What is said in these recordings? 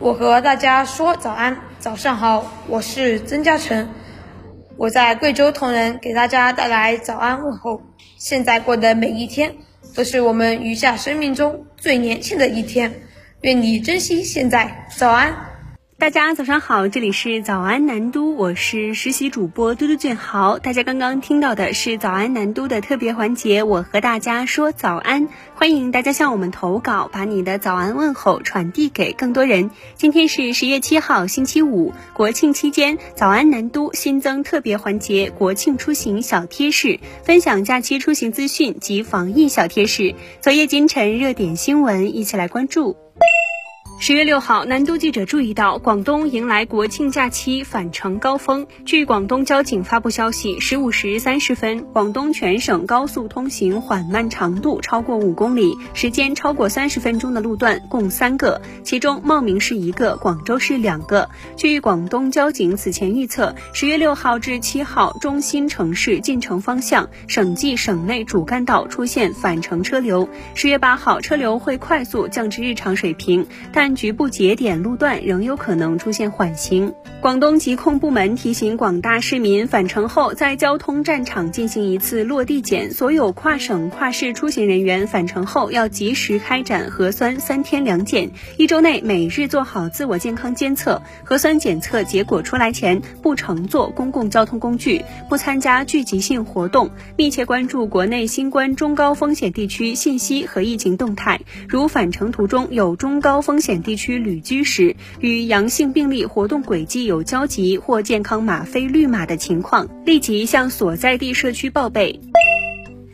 我和大家说早安，早上好，我是曾嘉诚，我在贵州铜仁给大家带来早安问候。现在过的每一天，都是我们余下生命中最年轻的一天，愿你珍惜现在，早安。大家早上好，这里是早安南都，我是实习主播嘟嘟俊豪。大家刚刚听到的是早安南都的特别环节，我和大家说早安，欢迎大家向我们投稿，把你的早安问候传递给更多人。今天是十月七号，星期五，国庆期间，早安南都新增特别环节——国庆出行小贴士，分享假期出行资讯及防疫小贴士。昨夜今晨热点新闻，一起来关注。十月六号，南都记者注意到，广东迎来国庆假期返程高峰。据广东交警发布消息，十五时三十分，广东全省高速通行缓慢长度超过五公里、时间超过三十分钟的路段共三个，其中茂名市一个，广州市两个。据广东交警此前预测，十月六号至七号，中心城市进城方向、省际省内主干道出现返程车流。十月八号，车流会快速降至日常水平，但局部节点路段仍有可能出现缓行。广东疾控部门提醒广大市民，返程后在交通战场进行一次落地检。所有跨省、跨市出行人员返程后要及时开展核酸三天两检，一周内每日做好自我健康监测。核酸检测结果出来前，不乘坐公共交通工具，不参加聚集性活动，密切关注国内新冠中高风险地区信息和疫情动态。如返程途中有中高风险，地区旅居时，与阳性病例活动轨迹有交集或健康码非绿码的情况，立即向所在地社区报备。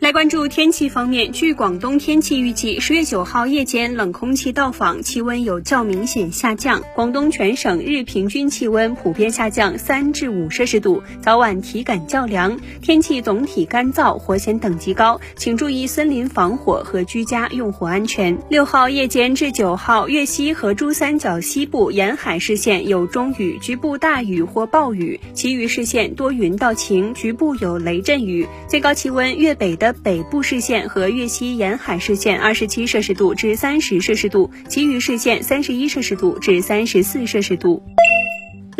来关注天气方面，据广东天气预计，十月九号夜间冷空气到访，气温有较明显下降。广东全省日平均气温普遍下降三至五摄氏度，早晚体感较凉，天气总体干燥，火险等级高，请注意森林防火和居家用火安全。六号夜间至九号，粤西和珠三角西部沿海市县有中雨，局部大雨或暴雨，其余市县多云到晴，局部有雷阵雨。最高气温，粤北的。北部市县和粤西沿海市县二十七摄氏度至三十摄氏度，其余市县三十一摄氏度至三十四摄氏度。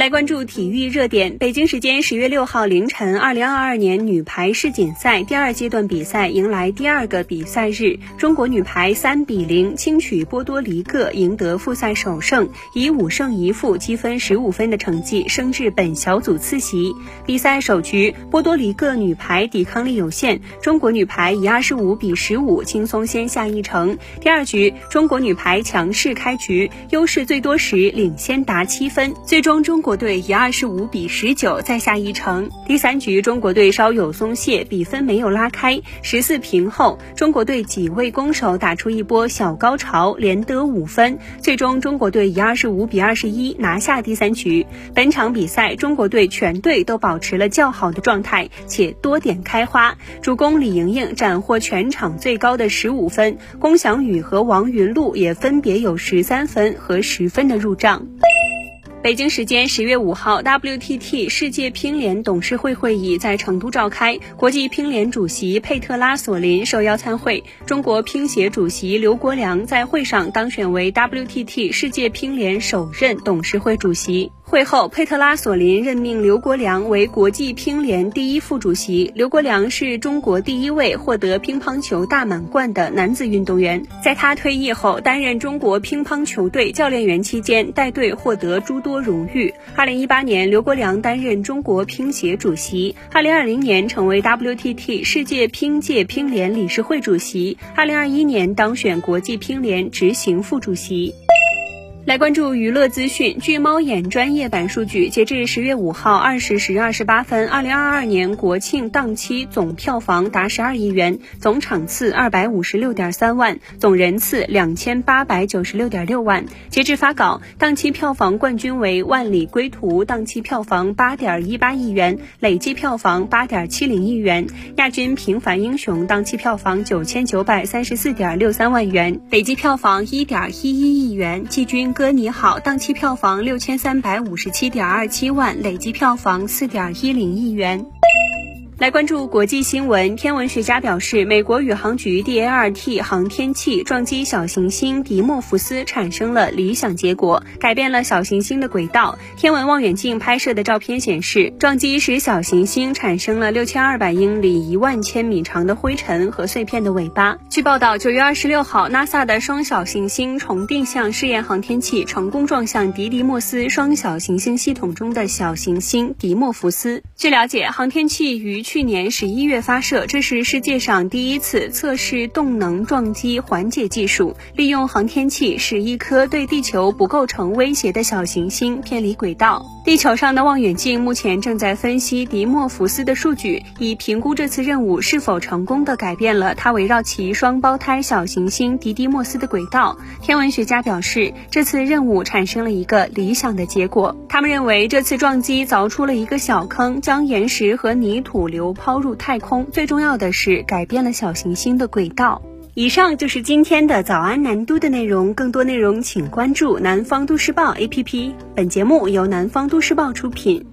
来关注体育热点。北京时间十月六号凌晨，二零二二年女排世锦赛第二阶段比赛迎来第二个比赛日，中国女排三比零轻取波多黎各，赢得复赛首胜，以五胜一负积分十五分的成绩升至本小组次席。比赛首局，波多黎各女排抵抗力有限，中国女排以二十五比十五轻松先下一城。第二局，中国女排强势开局，优势最多时领先达七分，最终中。国队以二十五比十九再下一城。第三局，中国队稍有松懈，比分没有拉开。十四平后，中国队几位攻手打出一波小高潮，连得五分。最终，中国队以二十五比二十一拿下第三局。本场比赛，中国队全队都保持了较好的状态，且多点开花。主攻李盈莹斩获全场最高的十五分，龚翔宇和王云璐也分别有十三分和十分的入账。北京时间十月五号，WTT 世界乒联董事会会议在成都召开，国际乒联主席佩特拉索林受邀参会。中国乒协主席刘国梁在会上当选为 WTT 世界乒联首任董事会主席。会后，佩特拉索林任命刘国梁为国际乒联第一副主席。刘国梁是中国第一位获得乒乓球大满贯的男子运动员。在他退役后，担任中国乒乓球队教练员期间，带队获得诸多荣誉。二零一八年，刘国梁担任中国乒协主席。二零二零年，成为 WTT 世界乒界乒联理事会主席。二零二一年，当选国际乒联执行副主席。来关注娱乐资讯。据猫眼专业版数据，截至十月五号二十时二十八分，二零二二年国庆档期总票房达十二亿元，总场次二百五十六点三万，总人次两千八百九十六点六万。截至发稿，档期票房冠军为《万里归途》，档期票房八点一八亿元，累计票房八点七零亿元；亚军《平凡英雄》，档期票房九千九百三十四点六三万元，累计票房一点一一亿元；季军。歌你好，档期票房六千三百五十七点二七万，累计票房四点一零亿元。来关注国际新闻，天文学家表示，美国宇航局 DART 航天器撞击小行星迪莫福斯产生了理想结果，改变了小行星的轨道。天文望远镜拍摄的照片显示，撞击使小行星产生了六千二百英里、一万千米长的灰尘和碎片的尾巴。据报道，九月二十六号，NASA 的双小行星重定向试验航天器成功撞向迪迪莫斯双小行星系统中的小行星迪莫福斯。据了解，航天器于去年十一月发射，这是世界上第一次测试动能撞击缓解技术，利用航天器使一颗对地球不构成威胁的小行星偏离轨道。地球上的望远镜目前正在分析迪莫福斯的数据，以评估这次任务是否成功的改变了它围绕其双胞胎小行星迪迪莫斯的轨道。天文学家表示，这次任务产生了一个理想的结果。他们认为，这次撞击凿出了一个小坑，将岩石和泥土流抛入太空。最重要的是，改变了小行星的轨道。以上就是今天的早安南都的内容，更多内容请关注南方都市报 APP。本节目由南方都市报出品。